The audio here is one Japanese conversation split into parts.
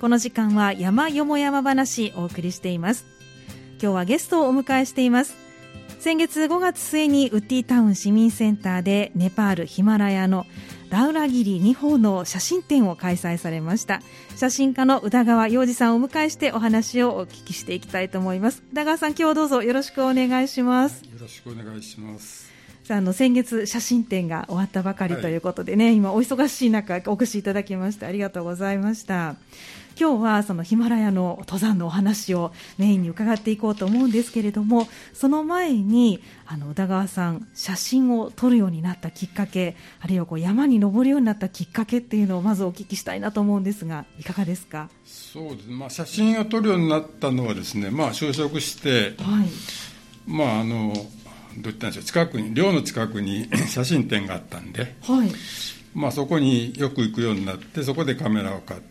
この時間は山よも山話お送りしています。今日はゲストをお迎えしています。先月5月末にウッディタウン市民センターでネパールヒマラヤのラウラギリ2方の写真展を開催されました。写真家の宇田川洋二さんをお迎えしてお話をお聞きしていきたいと思います。宇田川さん今日はどうぞよろしくお願いします。よろしくお願いします。さああの先月写真展が終わったばかりということでね、はい、今お忙しい中お越しいただきましてありがとうございました今日はそのヒマラヤの登山のお話をメインに伺っていこうと思うんですけれどもその前にあの宇田川さん写真を撮るようになったきっかけあるいはこう山に登るようになったきっかけっていうのをまずお聞きしたいなと思うんですがいかがですか？そうです、まあ、写真を撮るようになったのはですね、まあ、就職して、はい。まあ、あのどう言ったんでしょう近くに寮の近くに写真展があったんで、はい。まあ、そこによく行くようになってそこでカメラを買って、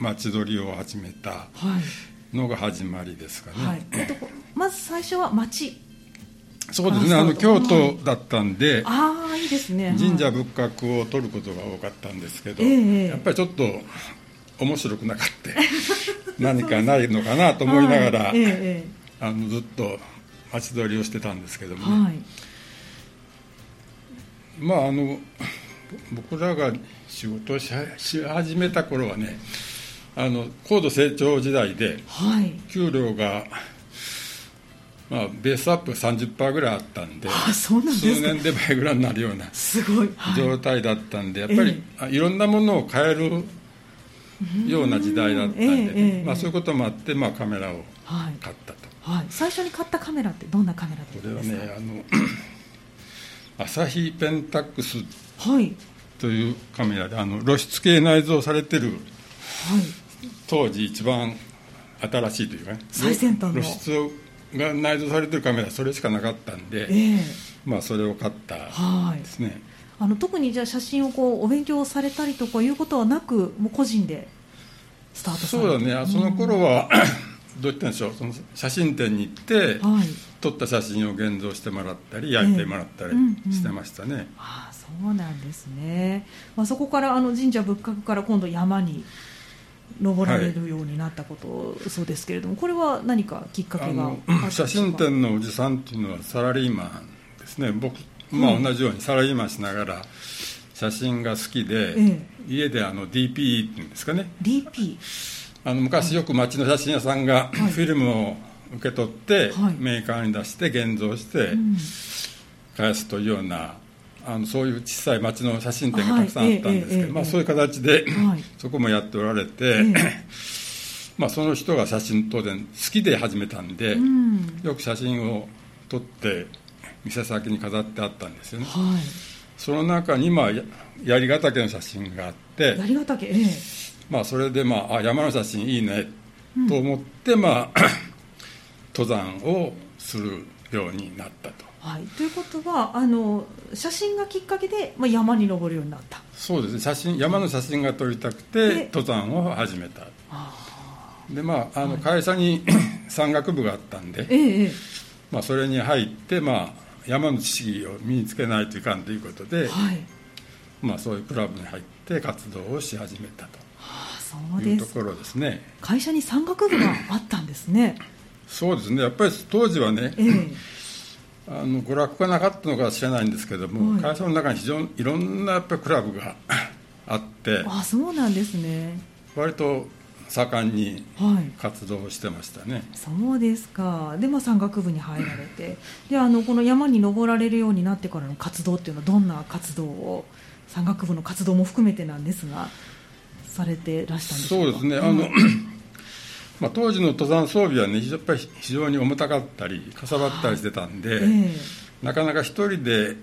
街撮りを始めたのが始まりですかね、はい。えっと、まず最初は街。そうですね。あの京都だったんで、ああいいですね。神社仏閣を撮ることが多かったんですけど、えやっぱりちょっと面白くなかった。何かないのかなと思いながら、あのずっと街撮りをしてたんですけども、ね。はい、まああの僕らが仕事をし始めた頃はねあの高度成長時代で、はい、給料が、まあ、ベースアップ30%ぐらいあったんであそうなん数年で倍ぐらいになるようなすごい、状態だったんでやっぱり、えー、いろんなものを買えるような時代だったんで、ね、えー、まあ、そういうこともあって、まあ、カメラを買ったと、はい、はい、最初に買ったカメラってどんなカメラですか？これはねあの朝日ペンタックスはい。というカメラであの露出系内蔵されてる、はい、当時一番新しいというかね。最先端露出が内蔵されてるカメラそれしかなかったんで、えー、まあそれを買ったですね、はい、あの特にじゃあ写真をこうお勉強されたりとかいうことはなくもう個人でスタートそうだね。その頃は、どう言ったんでしょう。その写真展に行って、はい、撮った写真を現像してもらったり焼いてもらったりしてましたね、えーうんうん、ああそうなんですね、まあ、そこからあの神社仏閣から今度山に登られるようになったこと、はい、そうですけれどもこれは何かきっかけが写真展のおじさんっていうのはサラリーマンですね。僕、まあ、同じようにサラリーマンしながら写真が好きで、ええ、家であの DP っていうんですかね。DP あの昔よく町の写真屋さんが、フィルムを受け取って、メーカーに出して現像して返すというようなあのそういう小さい町の写真展がたくさんあったんですけど、まあ、そういう形で、そこもやっておられて、まあ、その人が写真当然好きで始めたんで、よく写真を撮って店先に飾ってあったんですよね、はい、その中に、まあ、槍ヶ岳の写真があって槍ヶ岳、ええ。まあ、それで、まあ、あ山の写真いいねと思って、うん、まあ、登山をするようになったと。はい、ということはあの写真がきっかけで、まあ、山に登るようになった。そうですね。写真山の写真が撮りたくて登山を始めた。でまああの会社に 山岳部があったんで、ええまあ、それに入って、まあ、山の知識を身につけないといかんということで、はい。まあ、そういうクラブに入って活動をし始めたと。そうです。ところですね。会社に山岳部があったんですねそうですね。やっぱり当時はね、ええ、あの娯楽がなかったのか知らないんですけども、はい、会社の中に非常にいろんなやっぱりクラブが あってあそうなんですね。割と盛んに活動してましたね、はい、そうですか。で、まあ、山岳部に入られて。であのこの山に登られるようになってからの活動っていうのはどんな活動を山岳部の活動も含めてなんですがされてらしたんですそうですね、あの、まあ、当時の登山装備はね、やっぱり非常に重たかったり、かさばったりしてたんで、えー、なかなか一人で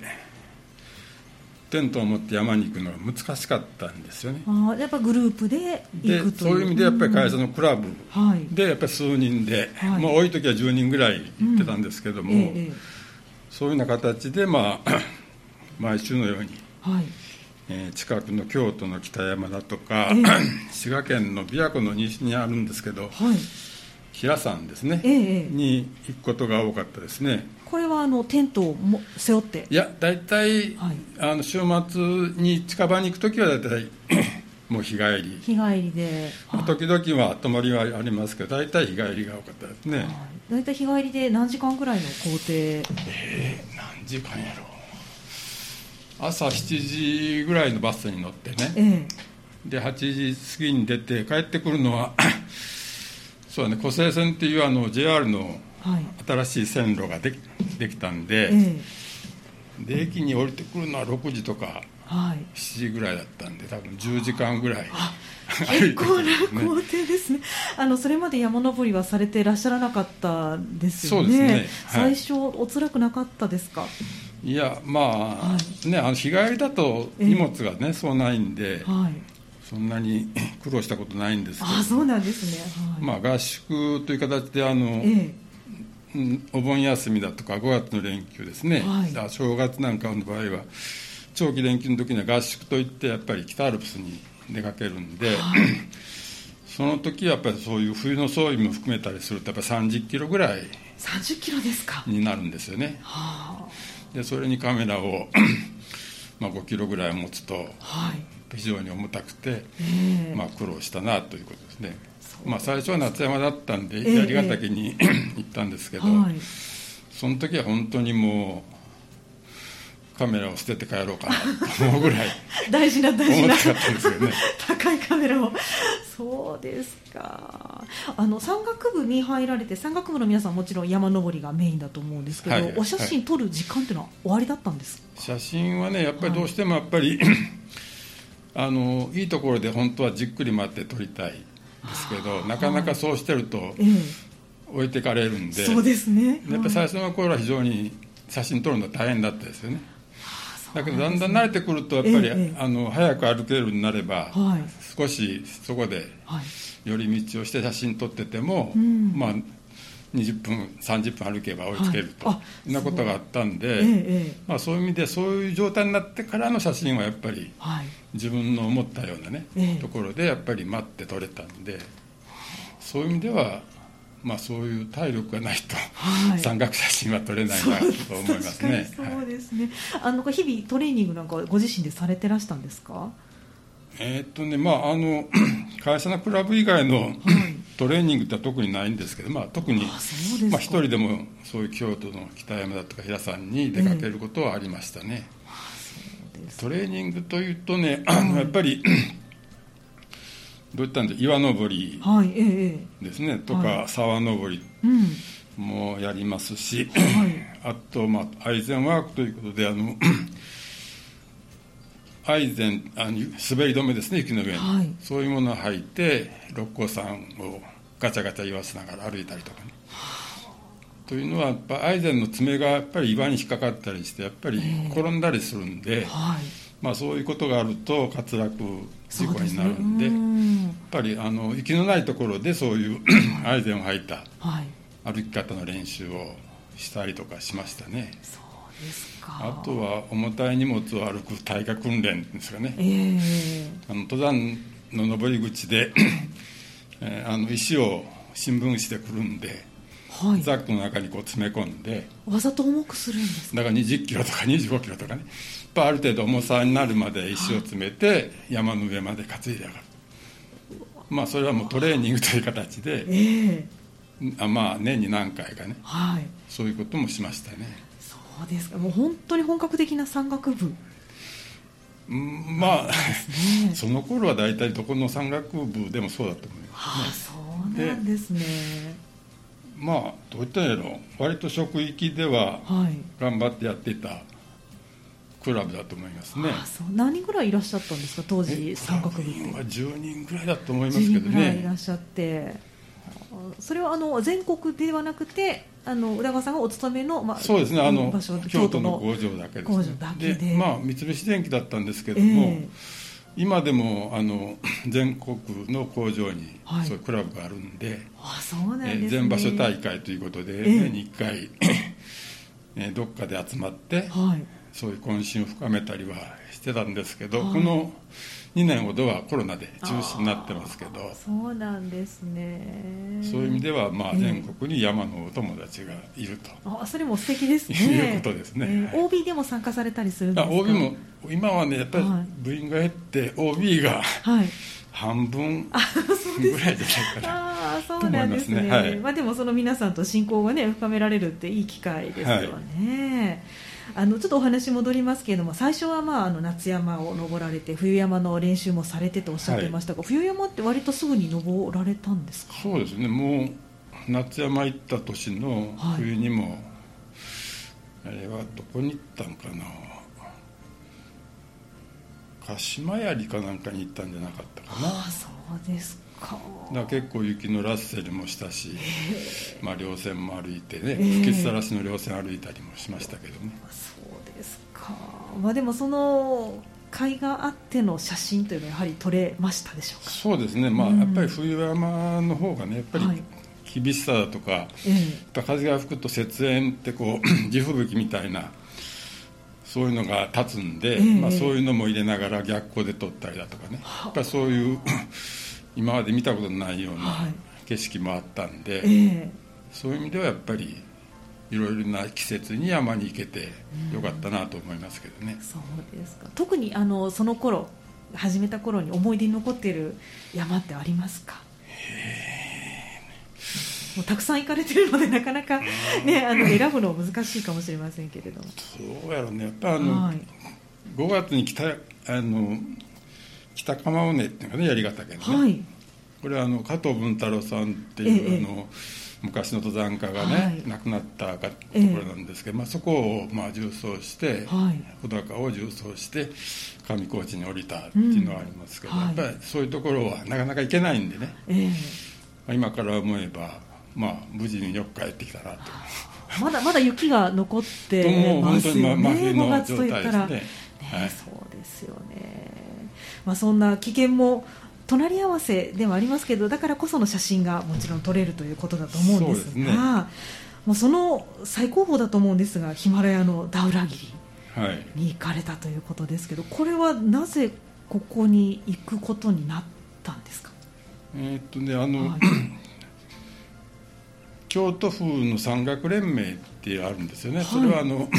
テントを持って山に行くのが難しかったんですよね。あやっぱグループで行くとそういう意味で、やっぱり会社のクラブで、やっぱり数人で、はい、まあ、多い時は10人ぐらい行ってたんですけども、うん。えー、そういうような形で、まあ、毎週のように。はいえー、近くの京都の北山だとか、えー、滋賀県の琵琶湖の西にあるんですけど、はい、平山ですね、えー、に行くことが多かったですね。これはあのテントをも背負って？いや大体、はい、あの週末に近場に行く時は大体 もう日帰り。日帰りで、はい、時々は泊まりはありますけど大体日帰りが多かったですね、はい、大体日帰りで何時間ぐらいの工程？ええー、何時間やろう朝7時ぐらいのバスに乗ってね、ええ、で8時過ぎに出て帰ってくるのは そうね湖西線っていうあの JR の新しい線路がでできたんで、ええ、で駅に降りてくるのは6時とかはい、7時ぐらいだったんで多分10時間ぐらい 結構な工程ですね。あのそれまで山登りはされていらっしゃらなかったですよね。そうですね、はい、最初お辛くなかったですか？いやまあ、はい、ねあの日帰りだと荷物がね、えー、そうないんで、はい、そんなに 苦労したことないんですけど。あそうなんですね、はい、まあ合宿という形であの、えー、お盆休みだとか5月の連休ですね、はい、正月なんかの場合は長期連休の時には合宿といってやっぱり北アルプスに出かけるんで、はい、その時はやっぱりそういう冬の装備も含めたりするとやっぱり30キロぐらい30キロですか。になるんですよね、はあ、でそれにカメラを まあ5キロぐらい持つと、はい、非常に重たくて、えー、まあ、苦労したなということですね。まあ、最初は夏山だったんで槍ヶ岳に、えー、行ったんですけど、はい、その時は本当にもうカメラを捨てて帰ろうかなと 思うぐらい大事な大事な、ね、高いカメラを。そうですか。あの山岳部に入られて山岳部の皆さんもちろん山登りがメインだと思うんですけど、はい、お写真撮る時間っていうのは終わりだったんです写真はねやっぱりどうしてもやっぱり、はい、あのいいところで本当はじっくり待って撮りたいですけどなかなかそうしてると、はい、置いてかれるんで、そうですね。やっぱり最初の頃は非常に写真撮るの大変だったですよねだけどだんだん慣れてくるとやっぱり、ええ、あの早く歩けるようになれば、はい、少しそこで寄り道をして写真撮ってても、はい、まあ20分30分歩けば追いつけると、はい、なことがあったんで、え、まあ、そういう意味でそういう状態になってからの写真はやっぱり、自分の思ったようなね、ところでやっぱり待って撮れたんでそういう意味ではまあ、そういう体力がないと、はい、山岳写真は撮れないなと思いますね。そうですね、はい、あの日々トレーニングなんかご自身でされてらしたんですか？えー、っとねまああの 会社のクラブ以外の、トレーニングっては特にないんですけど、まあ、特にまあ、一人でもそういう京都の北山だとか平山に出かけることはありましたね。えー、トレーニングというとねあのやっぱりどういったんで岩登りですね、はい、とか、沢登りもやりますし、はい、あと、まあ、アイゼンワークということであの アイゼンあの滑り止めですね雪の上に、はい、そういうものを履いて六甲山をガチャガチャ言わせながら歩いたりとかね。というのはやっぱアイゼンの爪がやっぱり岩に引っかかったりしてやっぱり転んだりするんで、はい。まあ、そういうことがあると滑落事故になるんで、ぱりあの息のないところでそういう アイゼンを履いた歩き方の練習をしたりとかしましたね。そうですか。あとは重たい荷物を歩く耐火訓練ですかね、えー、あの登山の登り口で えー、あの石を新聞紙でくるんで、はい、ザックの中にこう詰め込んでわざと重くするんですだから20キロとか25キロとかね。ある程度重さになるまで石を詰めて山の上まで担いで上がるまあそれはもうトレーニングという形で、えー、あまあ年に何回かね、はい、そういうこともしましたね。そうですか。もう本当に本格的な山岳部。まあ、ね、その頃は大体どこの山岳部でもそうだと思います、ね、はあ、そうなんですね。まあどういったんやろ割と職域では頑張ってやっていた、はいクラブだと思いますね。あそう。何人ぐらいいらっしゃったんですか？当時三角部って。は10人ぐらいだと思いますけどね。いらっしゃって。それはあの全国ではなくてあの宇田川さんがお勤めの、まあ、そうですね。あの京都の工場だけです、ね、工場だけで。まあ三菱電機だったんですけども、えー、今でもあの全国の工場にそういうクラブがあるんで、あそうなんですね、全場所大会ということで年に1回、え ー、どっかで集まって、はいそういう懇親を深めたりはしてたんですけど、はい、この2年ほどはコロナで中止になってますけどそうなんですね。そういう意味では、まあ、全国に山のお友達がいると、あそれも素敵ですね。いうことですね、えー、OB でも参加されたりするんですか？OB も今はねやっぱり部員が減って、OB が、はい、半分ぐらいじゃないかな。あそうなんですね、ね。はい、まあ、でもその皆さんと親交がね深められるっていい機会ですよね、はい、あのちょっとお話戻りますけれども最初はまああの夏山を登られて冬山の練習もされてとおっしゃっていましたが、はい、冬山って割とすぐに登られたんですか？そうですね。もう夏山行った年の冬にも、あれはどこに行ったんかな？鹿島槍かなんかに行ったんじゃなかったかな。あそうですか。だ結構雪のラッセルもしたし、まあ、稜線も歩いてね、吹きさらしの稜線歩いたりもしましたけどね。そうですか、まあ、でもその海があっての写真というのはやはり撮れましたでしょうか。そうですね、まあ、やっぱり冬山の方がねやっぱり厳しさだとか、はい、風が吹くと雪煙ってこう 地吹雪みたいなそういうのが立つんで、えー、まあ、そういうのも入れながら逆光で撮ったりだとかね。やっぱそういう 今まで見たことのないような景色もあったんで、はいえ。ー、そういう意味ではやっぱりいろいろな季節に山に行けてよかったなと思いますけどね、うん、そうですか。特にあのその頃始めた頃に思い出に残っている山ってありますか？もうたくさん行かれてるのでなかなか、ね、あの選ぶの難しいかもしれませんけれども。そうやろね。やっぱあの、はい、5月に北あの北釜尾根っていうかね槍ヶ岳のね、はい、これはあの加藤文太郎さんっていう、ええ、あの昔の登山家がね、はい、亡くなったところなんですけど、え、まあ、そこをまあ重走して、はい、小高を重走して上高地に降りたっていうのはありますけど、うん、やっぱりそういうところはなかなか行けないんでね、まあ、今から思えばまあ、無事によく帰ってきたなと。まだまだ雪が残ってますよね、真冬の状態ですね。そうですよね、まあ、そんな危険も隣り合わせではありますけどだからこその写真がもちろん撮れるということだと思うんですが、ね、もうその最高峰だと思うんですがヒマラヤのダウラギリに行かれたということですけど、これはなぜここに行くことになったんですか？えー、っとねあの、はい京都府の山岳連盟ってあるんですよね、はい、それはあの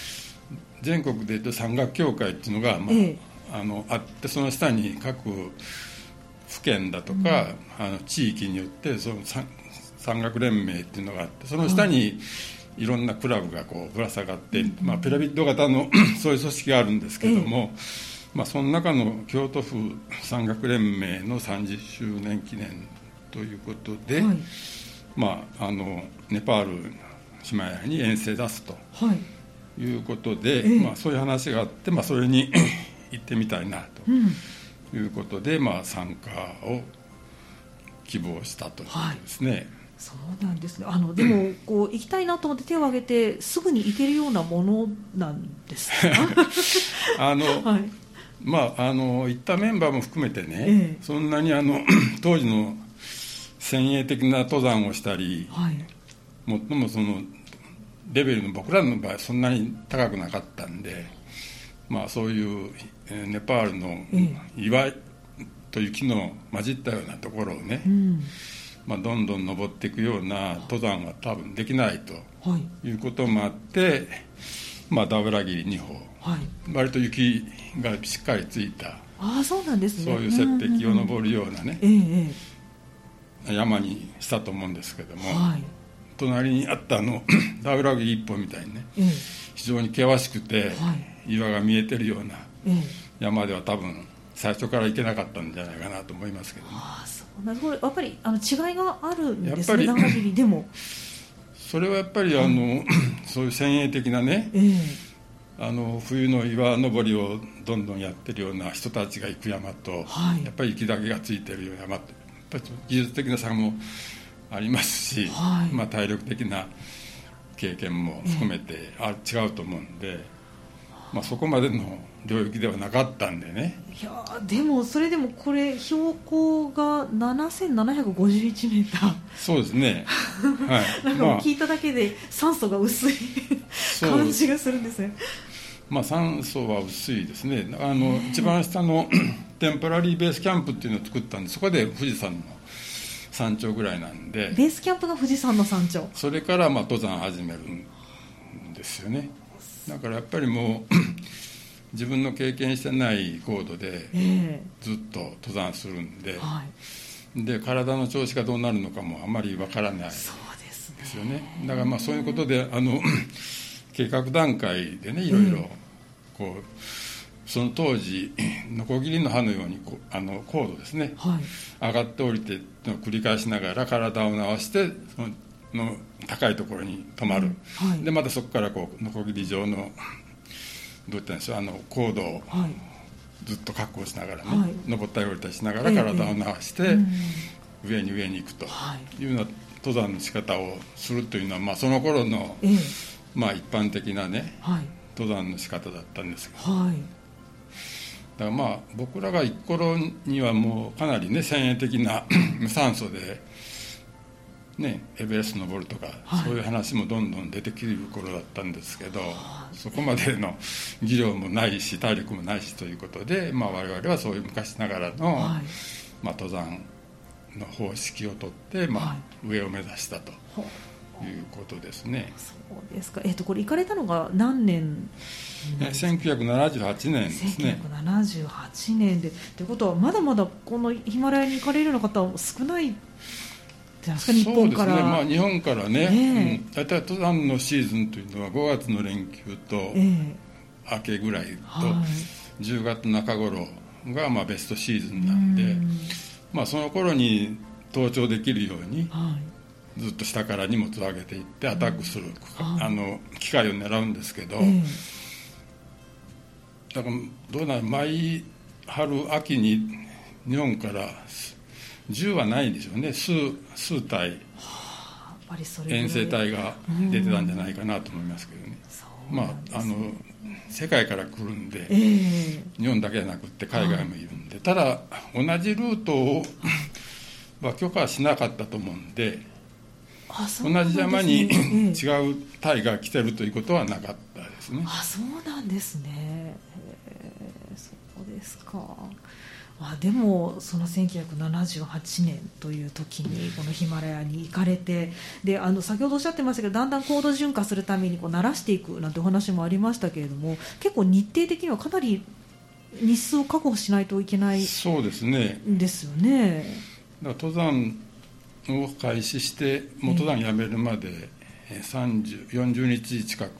全国でいうと山岳協会っていうのが、まあ、ええ、あのあってその下に各府県だとか、うん、あの地域によってその山岳連盟っていうのがあってその下にい。ろんなクラブがこうぶら下がって、まあ、ピラミッド型の そういう組織があるんですけども、え、まあ、その中の京都府山岳連盟の30周年記念ということで。はいまあ、あのネパール島屋に遠征出すと、はい、いうことで、えー、まあ、そういう話があって、まあ、それに 行ってみたいなということで、うん、まあ、参加を希望したということですね。はい。そうなんですね。あのでも こう行きたいなと思って手を挙げてすぐに行けるようなものなんですか？あの、はい、まああの行ったメンバーも含めてね、ええ、そんなにあの 当時の先鋭的な登山をしたり、はい、もっともそのレベルの僕らの場合そんなに高くなかったんで、まあ、そういうネパールの岩と雪の混じったようなところをね、うん、まあ、どんどん登っていくような登山は多分できないとい。うこともあって、まあ、ダブラギリ2歩、はい、割と雪がしっかりついたあそうなんですね。そういう雪壁を登るようなね、うん。うんうんええ山にしたと思うんですけども、はい、隣にあったあの ダウラギ一本みたいにね、ええ、非常に険しくて、はい、岩が見えてるような山では多分最初から行けなかったんじゃないかなと思いますけど、ね、あそう。なるほど。やっぱりあの違いがあるんですねでも。それはやっぱりあの、そういう先鋭的なね、えあの冬の岩登りをどんどんやってるような人たちが行く山と、はい、やっぱり雪だけがついてる山ってぱり技術的な差もありますし、はい、まあ、体力的な経験も含めて、あ違うと思うんで、まあ、そこまでの領域ではなかったんでね。いやでもそれでもこれ標高が7751メーター。そうですね。はい。なんか聞いただけで酸素が薄い 感じがするんですね、まあ、酸素は薄いですね。あの一番下の テンポラリーベースキャンプっていうのを作ったんでそこで富士山の山頂ぐらいなんで。ベースキャンプが富士山の山頂。それからまあ登山始めるんですよね。だからやっぱりもう 自分の経験してない高度でずっと登山するんで、えーはい、で体の調子がどうなるのかもあまりわからないですよね。だからまあそういうことであの 計画段階でねいろいろこう、その当時 ノコギリの刃のようにこあの高度ですね、はい、上がって降りての繰り返しながら体を回してそのの高いところに止まる、はい、でまたそこからこうノコギリ状のどう言ったんでしょうあの高度をずっと確保しながらね、はい、登ったり降りたりしながら体を回して、上に上に行くと。い。うような登山の仕方をするというのは、まあ、その頃の、えーまあ、一般的なね、はい、登山の仕方だったんですけど、はい、だからまあ僕らが行く頃にはもうかなりね先鋭的な 無酸素で、ね、エベレスト登るとか、はい、そういう話もどんどん出てくる頃だったんですけど、そこまでの技量もないし体力もないしということで、まあ、我々はそういう昔ながらの、まあ、登山の方式をとって、まあ上を目指したと。いうことですね。そうですか。えっ、ー、とこれ行かれたのが何年？千九百七十八年ですね。千九百七十八年でということはまだまだこのヒマラヤに行かれるような方少ないじゃないです。ね、まあ日本からね、大、え、体、ー、登山のシーズンというのは五月の連休と、明けぐらいと十、月中頃がまあベストシーズンなんで、まあその頃に登頂できるように。はいずっと下から荷物を上げていってアタックする、あの機械を狙うんですけど、だからどうなる毎春秋に日本から銃はないんでしょうね。数数体。遠征隊が出てたんじゃないかなと思いますけどね、まああの世界から来るんで、えー、日本だけじゃなくて海外もいるんで、ただ同じルートをは許可はしなかったと思うんで同じ山に、違う隊が来てるということはなかったですね。あそうなんですね、そうですか。あでもその1978年という時にこのヒマラヤに行かれてであの先ほどおっしゃってましたけどだんだん高度循化するためにこう慣らしていくなんてお話もありましたけれども結構日程的にはかなり日数を確保しないといけないそうですね。ですよね。だ登山を開始して元山辞めるまで40日近く。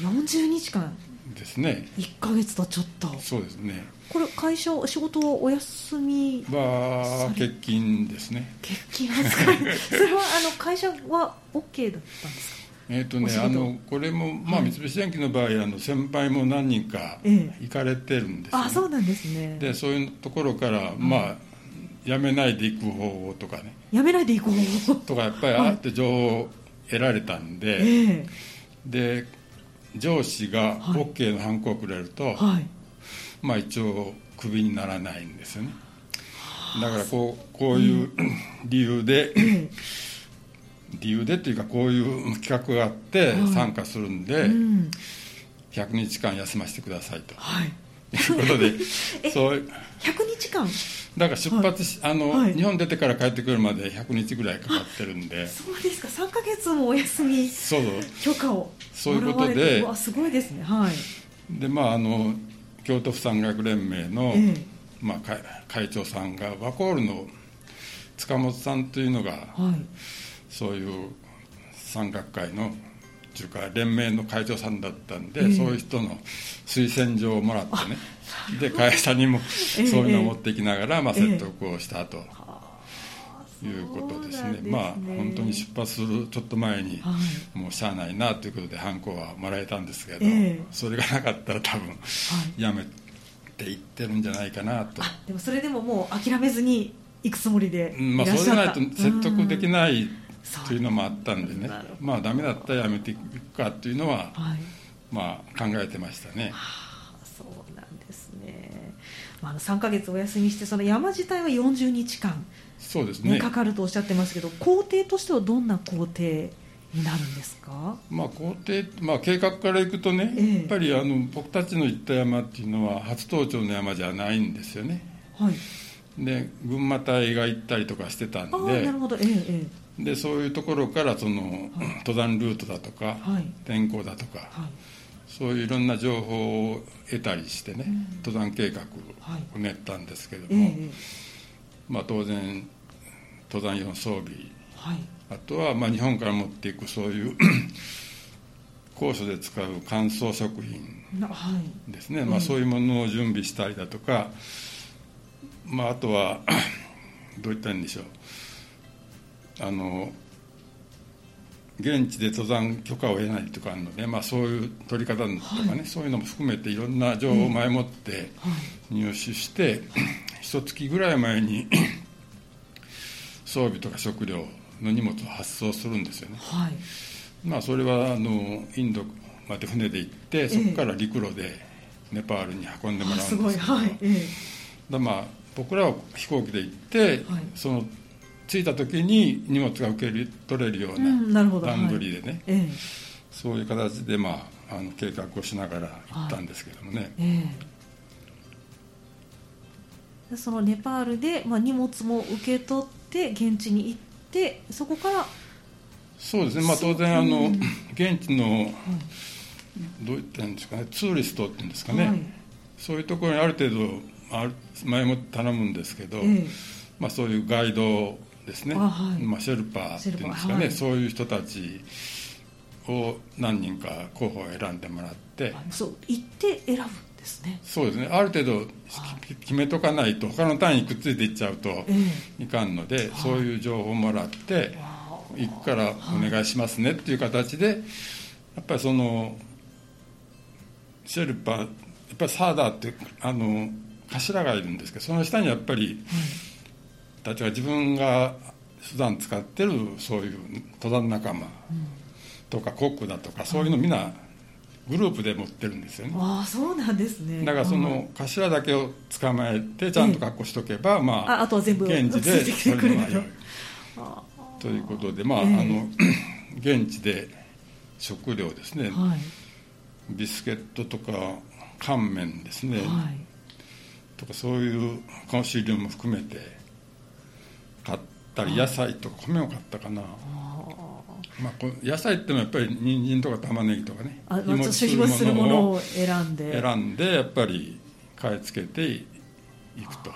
40日間。ですね。1か月とちょっと。そうですね。これ会社仕事はお休みは欠勤ですね。欠勤扱い それはあの会社は OK だったんですか？えーとね、あのこれも、まあ、三菱電機の場合、あの先輩も何人か行かれてるんです、ね、あそうなんですね。でそういうところから、まあ、やめないでいく方法とかね。やめないでいく方法。とかやっぱりあって情報を得られたんで、はい、で上司が OK のハンコをくれると、はい、まあ一応クビにならないんですよね。だからこうこういう理由で、理由でっていうかこういう企画があって参加するんで、はいうん、100日間休ませてくださいと、はい、いうことでそう100日間？だから出発し、はい、あの、はい、日本出てから帰ってくるまで100日ぐらいかかってるんで。そうですか。3か月もお休みそう。許可をそういうことですごいですね。はい。でまああの京都府山岳連盟の、ええ、まあ、会会長さんがワコールの塚本さんというのが、はい、そういう山岳会のというか連盟の会長さんだったんで、え、そういう人の推薦状をもらってね。で会社にもそういうのを持っていきながら、まあ、説得をしたと。いうことですね、すねまあ本当に出発するちょっと前に、はい、もうしゃあないなということでハンコはもらえたんですけど、えー、それがなかったら多分、はい、やめていってるんじゃないかなと。でもそれでももう諦めずに行くつもりでまあ、そうでないと説得できないというのもあったんでね。まあダメだったらやめていくかというのは、はい、まあ考えてましたね。まあ、あの3か月お休みしてその山自体は40日間そうですね。かかるとおっしゃってますけど工程としてはどんな工程になるんですか、まあ、工程、まあ、計画からいくとね、えー、やっぱりあの僕たちの行った山っていうのは初登頂の山じゃないんですよね。はい、で群馬隊が行ったりとかしてたんで。なるほど、えー、でそういうところからその、はい、登山ルートだとか、はい、天候だとか、そういういろんな情報を得たりしてね、うん、登山計画を練ったんですけども、まあ、当然登山用の装備、あとはまあ日本から持っていくそういう 高所で使う乾燥食品ですね、はい、まあ、そういうものを準備したりだとか、まあ、あとは どういったんでしょうあの現地で登山許可を得ないとかあるので、まあ、そういう取り方とかね、はい、そういうのも含めていろんな情報を前もって入手して、一月ぐらい前に 装備とか食料の荷物を発送するんですよね。はい、まあ、それはあのインドまで船で行ってそこから陸路でネパールに運んでもらうんですけど、はい。だまあ僕らは飛行機で行って、はい、その着いた時に荷物が受け取れるような段取りでね、はい、そういう形で、まあ、あの計画をしながら行ったんですけどもね。えー、そのネパールで、まあ、荷物も受け取って現地に行ってそこからそうですね、まあ、当然あの、現地の、どういったんですかね。ツーリストっていうんですかね、はい、そういうところにある程度前も頼むんですけど、えー、まあ、そういうガイドですね、はい、まあ、シェルパーっていうんですかね、はい、そういう人たちを何人か候補を選んでもらってそう行って選ぶんですね。そうですね。ある程度決めとかないと他の単位にくっついていっちゃうといかんので、えー、そういう情報をもらって行くからお願いしますねっていう形でやっぱりそのシェルパーやっぱりサーダーってあの頭がいるんですけどその下にやっぱり、たちは自分が普段使ってるそういう登山仲間とかコックだとかそういうのみんなグループで持ってるんですよね。ああそうなんですね。だからその頭だけを捕まえてちゃんと確保しとけば、まああとは全部現地でそれのよい。ということでまあ、あの 現地で食料ですね、はい、ビスケットとか乾麺ですね、はい、とかそういうコンシールも含めて買ったり野菜とか米を買ったかな、まあ、野菜ってもやっぱり人参とか玉ねぎとかね。あ、まあ、するものを選んで。選んでやっぱり買い付けていくと。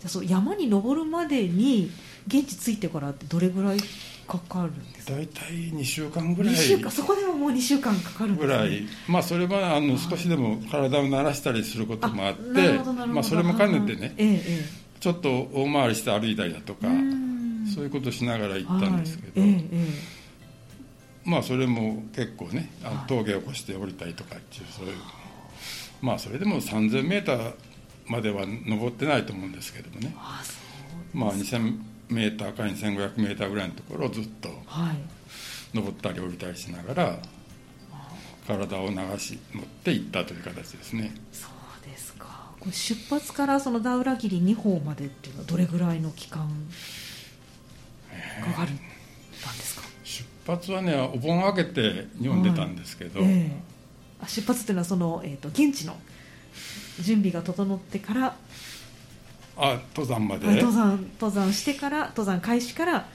じゃそう山に登るまでに現地着いてからってどれぐらいかかるんですか？大体2週間ぐらい。2週間？そこでももう2週間かかるね、ぐらい。まあそれはあの少しでも体を慣らしたりすることもあってまあ、それも兼ねてね、ええ、ちょっと大回りして歩いたりだとかそういうことしながら行ったんですけど、はい。ええ、まあそれも結構ねあの峠を越して降りたりとかっていうそういう。まあそれでも 3000m までは登ってないと思うんですけどもね。まあ2000メーターか2500メーターぐらいのところをずっと登ったり降りたりしながら体を流し持っていったという形ですね。そうですか。出発からそのダウラギリ2方までっていうのはどれぐらいの期間かかるんですか、出発はねお盆明けて日本出たんですけど、はい。えー、出発っていうのはその、えーと、現地の準備が整ってから。あ登山まで？登山登山してから登山開始から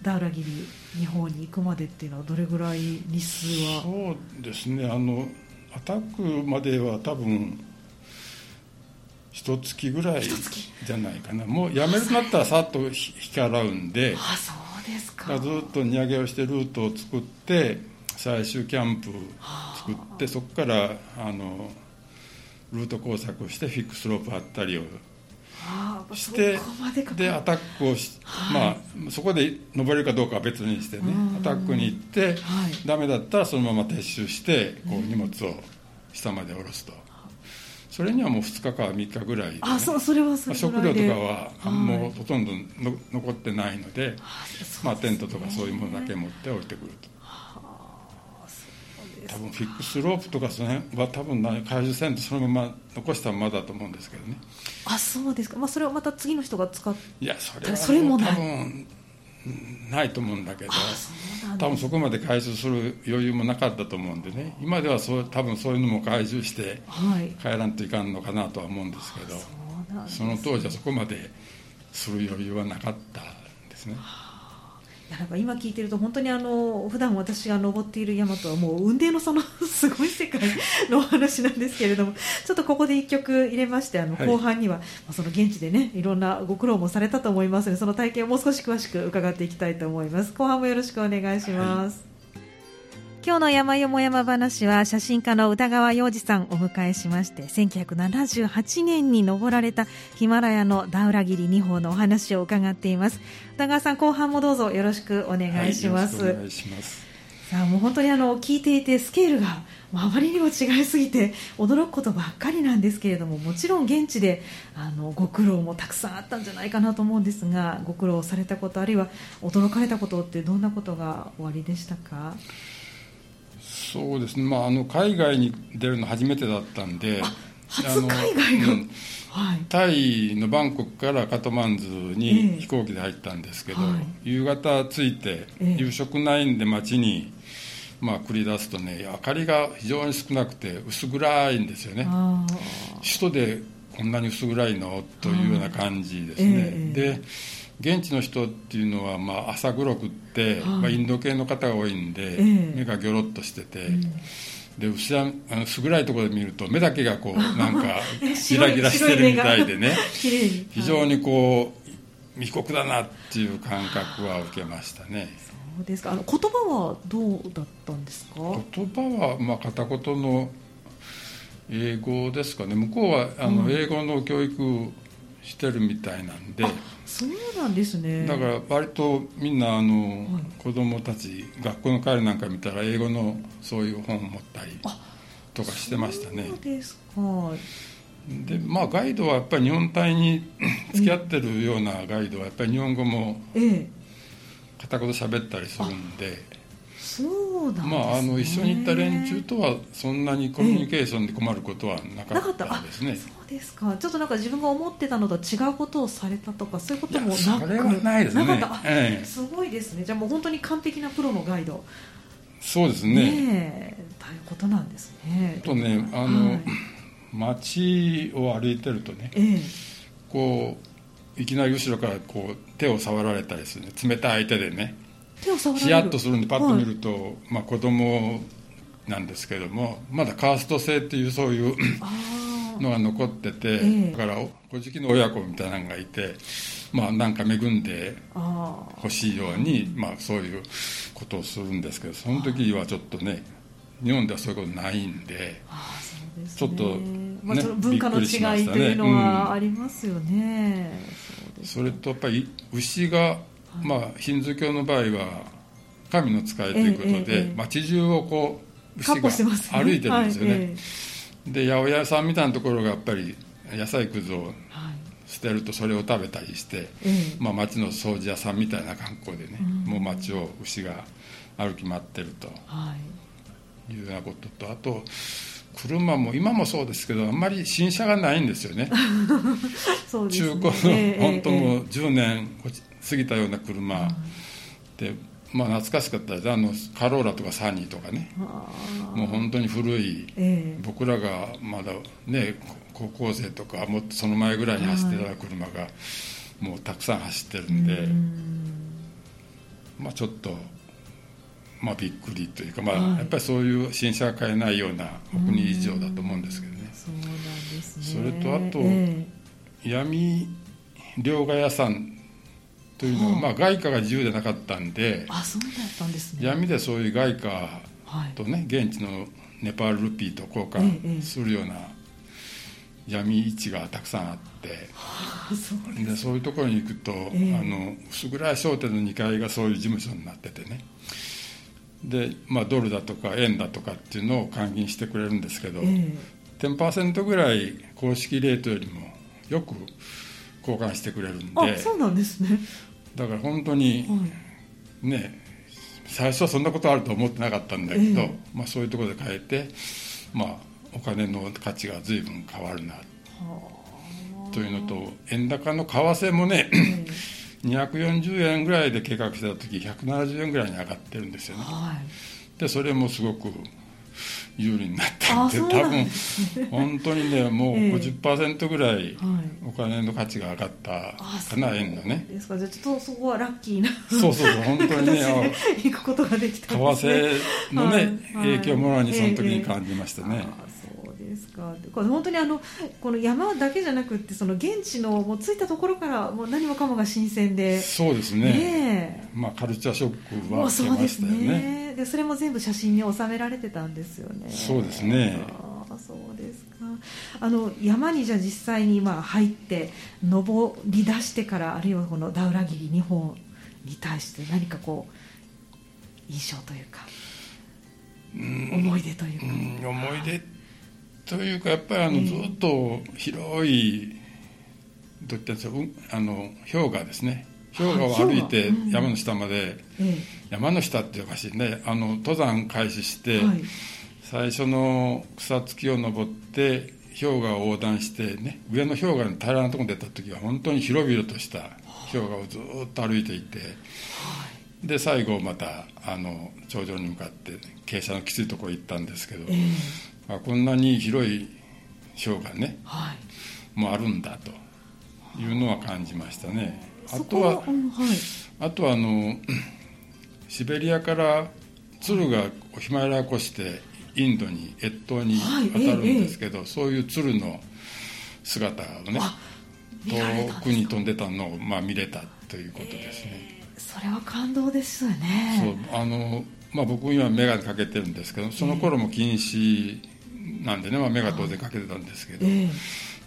ダウラギリ日本に行くまでっていうのはどれぐらい日数は？そうですね。あのアタックまでは多分一月ぐらいじゃないかな。もうやめるとなったらさっと引き払うんで。あそうですか。ずっと荷上げをしてルートを作って最終キャンプ作ってそこからあのルート工作してフィックスロープ張ったりをしてでアタックをし、はい、まあ、そこで登れるかどうかは別にしてね。アタックに行って、はい、ダメだったらそのまま撤収してこう荷物を下まで下ろすと。それにはもう2日か3日ぐらい、ね、あそそれはそれ食料とかはもうほとんどの残ってないので、まあ、テントとかそういうものだけ持って降りてくると。多分フィックスロープとかその辺は多分回収せんとそのまま残したままだと思うんですけどね。あそうですか、まあ、それをまた次の人が使っていやそれはそれも多分ないと思うんだけど多分そこまで回収する余裕もなかったと思うんでね。今ではそう多分そういうのも回収して帰らんといかんのかなとは思うんですけど、その当時はそこまでする余裕はなかったんですね。なんか今聞いてると本当にあの普段私が登っている山とはもう雲泥の差の すごい世界のお話なんですけれどもちょっとここで1曲入れましてあの後半には、はい、その現地でねいろんなご苦労もされたと思いますのでその体験をもう少し詳しく伺っていきたいと思います。後半もよろしくお願いします、はい今日の山よも山話は写真家の宇田川洋二さんをお迎えしまして1978年に登られたヒマラヤのダウラギリ2峰のお話を伺っています。宇田川さん後半もどうぞよろしくお願いします、はい、お願いします。さあもう本当にあの聞いていてスケールがあまりにも違いすぎて驚くことばっかりなんですけれどももちろん現地であのご苦労もたくさんあったんじゃないかなと思うんですがご苦労されたことあるいは驚かれたことってどんなことがおありでしたか？そうですね、まあ、あの海外に出るの初めてだったんで、初海外が、うん。はい、タイのバンコクからカトマンズに飛行機で入ったんですけど、えーはい、夕方着いて、夕食ないんで街に、まあ、繰り出すとね明かりが非常に少なくて薄暗いんですよね。首都でこんなに薄暗いの？というような感じですね、えー、で現地の人っていうのはまあ朝黒くって、まあ、インド系の方が多いんで、目がギョロッとしてて、で牛はあの薄暗いところで見ると目だけがこう なんかギラギラしてるみたいでね。非常にこう密告だなっていう感覚は受けましたね。そうですか。あの言葉はどうだったんですか？言葉はまあ片言の英語ですかね。向こうはあの英語の教育してるみたいなんで、そうなんですね。だから割とみんなあの、はい、子供たち学校の帰りなんか見たら英語のそういう本を持ったりとかしてましたね。そうですか。でまあガイドはやっぱり日本隊に付き合ってるようなガイドはやっぱり日本語も片言喋ったりするんで、そうだ、ね、まああの一緒に行った連中とはそんなにコミュニケーションで困ることはなかったですね、ですか。ちょっとなんか自分が思ってたのと違うことをされたとかそういうこともなく。それはないですね。なかった、ええ、すごいですね。じゃあもう本当に完璧なプロのガイド。そうですね。ねということなんですね。とねあの、はい、街を歩いてるとね、ええ、こういきなり後ろからこう手を触られたりする、ね、冷たい手でねヒヤッとするんでパッと見ると、はい、まあ、子供なんですけどもまだカースト制っていうそういうのが残ってて、えー、だから小じきの親子みたいなのがいて、まあ、なんか恵んでほしいように、まあ、そういうことをするんですけどその時はちょっとね日本ではそういうことないんで。ちょっと、ね、まあ、文化の違いというのはありますよね、うん、それとやっぱり牛が、まあ、ヒンズー教の場合は神の使いということで、えええ、街中をこう牛が歩いてるんですよね、はいで八百屋さんみたいなところがやっぱり野菜くずを捨てるとそれを食べたりして、まあ、町の掃除屋さんみたいな格好でね、もう町を牛が歩き回ってると。い。うようなこととあと車も今もそうですけどあんまり新車がないんですよね。ね、中古の、本当もう10年過ぎたような車。でまあ、懐かしかったです。あのカローラとかサニーとかね。もう本当に古い、えー、僕らがまだね高校生とかもっとその前ぐらいに走ってた車がもうたくさん走ってるんで。まあちょっとまあびっくりというかまあ、やっぱりそういう新車が買えないようなお国事情だと思うんですけどね。そうなんですね。それとあと、えー、闇両替屋さんというのは、まあ、外貨が自由でなかったんであそうだったんですね。闇でそういう外貨とね、現地のネパールルピーと交換するような闇市がたくさんあって、そうでそういうところに行くと、えー、あの薄暗い商店の2階がそういう事務所になっててね。で、まあ、ドルだとか円だとかっていうのを換金してくれるんですけど、えー、10%ぐらい公式レートよりもよく交換してくれるんで。そうなんですね。だから本当にね、最初はそんなことあると思ってなかったんだけど、えー、まあ、そういうところで変えて、まあ、お金の価値が随分変わるなというのと円高の為替もね、240円ぐらいで計画した時170円ぐらいに上がってるんですよね、はい、でそれもすごく有利になったんで多分本当にねもう50%ぐらいお金の価値が上がったかな、円のね。ですか。じゃあちょっとそこはラッキーな。そうそうそう本当にね 行くことができた為替のね、影響もろにその時に感じましたね、ですか？これ本当にあのこの山だけじゃなくてその現地のもう着いたところからもう何もかもが新鮮でそうですね。ねまあカルチャーショックは受けましたよね。でそれも全部写真に収められてたんですよね。そうですね。あそうですか。あの山にじゃあ実際にまあ入って登り出してからあるいはこのダウラギリ2本に対して何かこう印象というか思い出というか。思い出というかやっぱりあの、ずっと広いどういったんですかあの氷河ですね。氷河を歩いて山の下まで、山の下っておかしいね。あの登山開始して、最初の草付きを登って氷河を横断してね上の氷河に平らなところに出た時は本当に広々とした氷河をずっと歩いていて、で最後またあの頂上に向かって傾斜のきついところ行ったんですけど、えー、こんなに広い氷河ね、はい、もうあるんだというのは感じましたね。あとは、はい、あとはあの シベリアから鶴がヒマラヤ越してインドに越冬に当たるんですけど、はいええ、そういう鶴の姿をね遠くに飛んでたのを、まあ、見れたということですね、えー、それは感動ですよね。そうあの、まあ、僕今眼鏡かけてるんですけどその頃も禁止なんでね、まあ、眼鏡当然かけてたんですけど、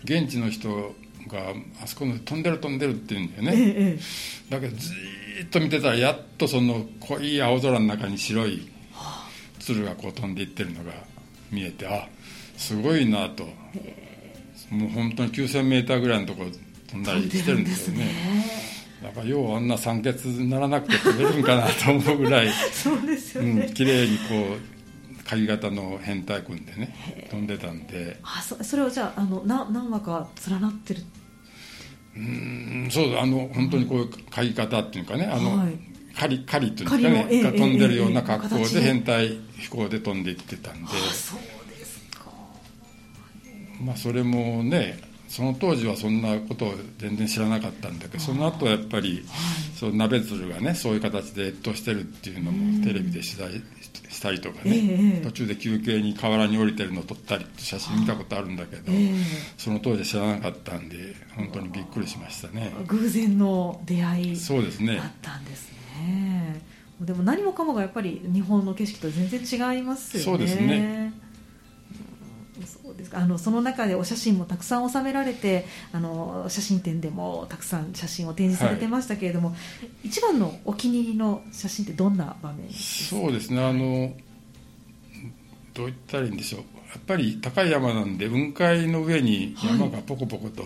現地の人があそこの飛んでる飛んでるって言うんだよね、ええ、だけどじーっと見てたらやっとその濃い青空の中に白い鶴がこう飛んでいってるのが見えてあすごいなと。もう本当に 9000m ぐらいのところ飛んだりしてるんですよね。だからようあんな酸欠にならなくて飛べるんかなと思うぐらい そうですよね、うん、綺麗にこう鍵型の変態君でね飛んでたんで。あそそれをじゃああのな何羽か連なってる？うんそうあの本当にこういう嗅ぎ方っていうかねあの、はい、狩り狩りというかね、えが飛んでるような格好で変態飛行で飛んでいってたんで、そうですか。まあそれもねその当時はそんなことを全然知らなかったんだけどその後はやっぱり、はい、その鍋鶴がねそういう形で越冬してるっていうのもテレビで取材したりとかね、えー、途中で休憩に河原に降りてるのを撮ったり写真見たことあるんだけど、えー、その当時知らなかったんで本当にびっくりしましたね。偶然の出会いそうですね。だったんですね。でも何もかもがやっぱり日本の景色と全然違いますよね。そうですねですか？あのその中でお写真もたくさん収められてあの写真展でもたくさん写真を展示されてましたけれども、はい、一番のお気に入りの写真ってどんな場面ですか？そうですね。あのどう言ったらいいんでしょう。やっぱり高い山なんで雲海の上に山がポコポコと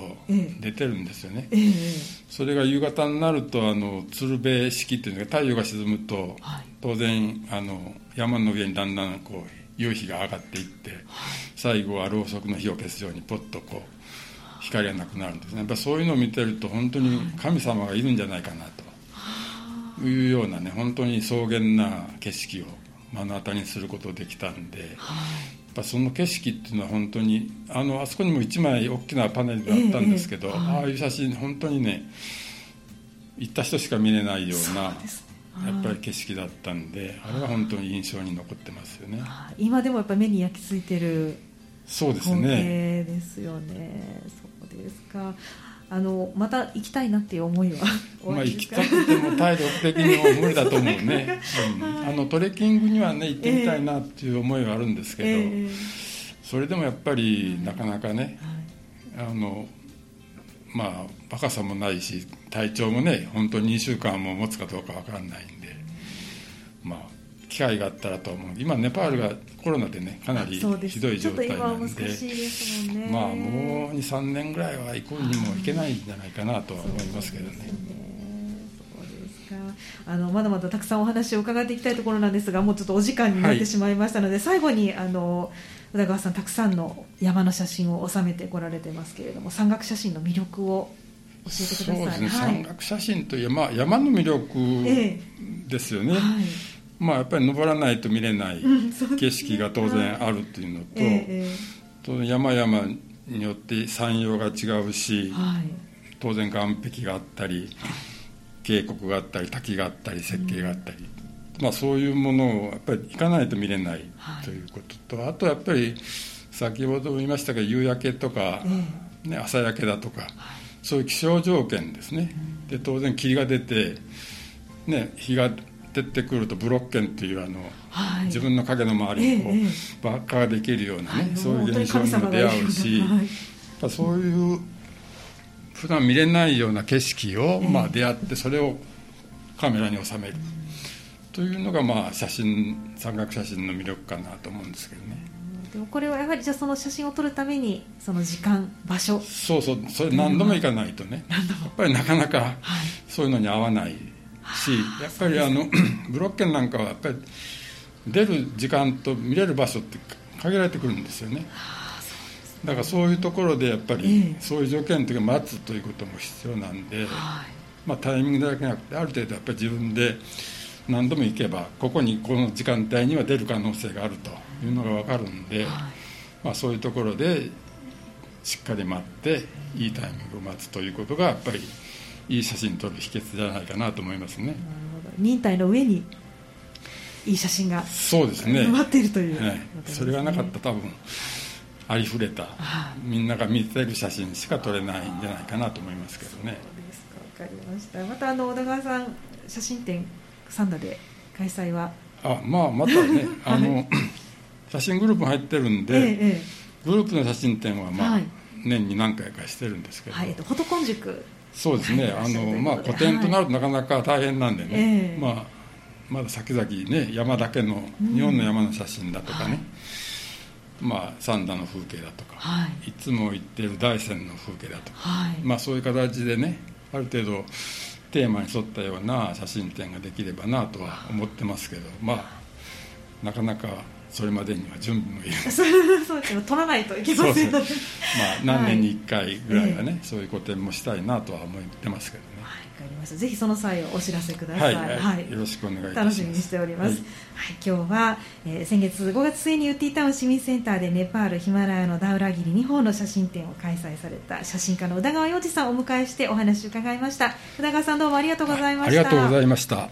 出てるんですよね、はいえー、それが夕方になるとあの鶴瓶式っていうのが太陽が沈むと、はい、当然あの山の上にだんだんこう夕日が上がっていって、最後はろうそくの火を消すようにポッとこう光がなくなるんですね。やっぱそういうのを見てると本当に神様がいるんじゃないかなと。いうようなね本当に草原な景色を目の当たりにすることができたんで、やっぱその景色っていうのは本当にあのあそこにも1枚大きなパネルがあったんですけど、えーああいう写真本当にね行った人しか見れないようなやっぱり景色だったんであれは本当に印象に残ってますよね。今でもやっぱ目に焼き付いてるそうですね。ですよね。そうですか。あのまた行きたいなっていう思いは？まあ行きたくても体力的にも無理だと思うね、うん、あのトレッキングにはね行ってみたいなっていう思いはあるんですけど、えー、それでもやっぱりなかなかね、はい、あのまあ若さもないし体調もね本当に2週間も持つかどうか分からないんでまあ機会があったらと思う。今ネパールがコロナでねかなりひどい状態なんで、ね、まあもう23年ぐらいは行こうにも行けないんじゃないかなとは思いますけどね。あのまだまだたくさんお話を伺っていきたいところなんですがもうちょっとお時間になってしまいましたので、はい、最後にあの宇田川さんたくさんの山の写真を収めてこられてますけれども山岳写真の魅力を教えてください。そうですね、はい、山岳写真という、まあ、山の魅力ですよね、えーはい、まあ、やっぱり登らないと見れない景色が当然あるっていうのと、えー、当然山々によって山陽が違うし、はい、当然岸壁があったり渓谷があったり滝があったり雪景があったり、うん、まあ、そういうものをやっぱり行かないと見れないということと、あとやっぱり先ほど言いましたが夕焼けとか、えー、ね、朝焼けだとか。そういう気象条件ですね、で当然霧が出て、ね、日が出てくるとブロッケンっていうあの、はい、自分の影の周りにこう、ええ、爆破ができるようなね、はい、そういう現象にも出会うし、はい、そういう普段見れないような景色を、まあ、出会ってそれをカメラに収める、というのが、まあ、写真山岳写真の魅力かなと思うんですけどね。でもこれはやはりじゃあその写真を撮るためにその時間場所。そうそうそれ何度も行かないとね。やっぱりなかなかそういうのに合わないし、はい、やっぱりあの ブロッケンなんかはやっぱり出る時間と見れる場所って限られてくるんですよね。だからそういうところでやっぱりそういう条件の時は待つということも必要なんで、まあ、タイミングだけじゃなくてある程度やっぱり自分で何度も行けばここにこの時間帯には出る可能性があるというのが分かるんで、はい、まあ、そういうところでしっかり待っていいタイミングを待つということがやっぱりいい写真撮る秘訣じゃないかなと思いますね。忍耐の上にいい写真がそうですね。待っているという、はい、それがなかった多分ありふれたみんなが見てる写真しか撮れないんじゃないかなと思いますけどね。そうですか。分かりました。またあの小田川さん写真展サンダで開催は。あまあまたね、あの 写真グループ入ってるんで、ええ、グループの写真展はまあ、はい、年に何回かしてるんですけど、はい、フォトコン塾。そうですね、あのまあ、古典となるとなかなか大変なんでね、まあ、まだ先々ね山だけの、日本の山の写真だとかね、まあ、三田の風景だとか、はい、いつも行ってる大山の風景だとか、はい、まあ、そういう形でねある程度テーマに沿ったような写真展ができればなとは思ってますけどまあなかなかそれまでには準備もいる そうです取らないといけませんので。まあ何年に1回ぐらいはね、はい、そういう個展もしたいなとは思ってますけどかりました。ぜひその際お知らせください、はい、はい、よろしくお願いします。楽しみにしております、はい、はい、今日は、えー、先月5月末にユーティータウン市民センターでネパールヒマラヤのダウラギリ2本の写真展を開催された写真家の宇田川洋二さんをお迎えしてお話を伺いました。宇田川さんどうもありがとうございました、ありがとうございました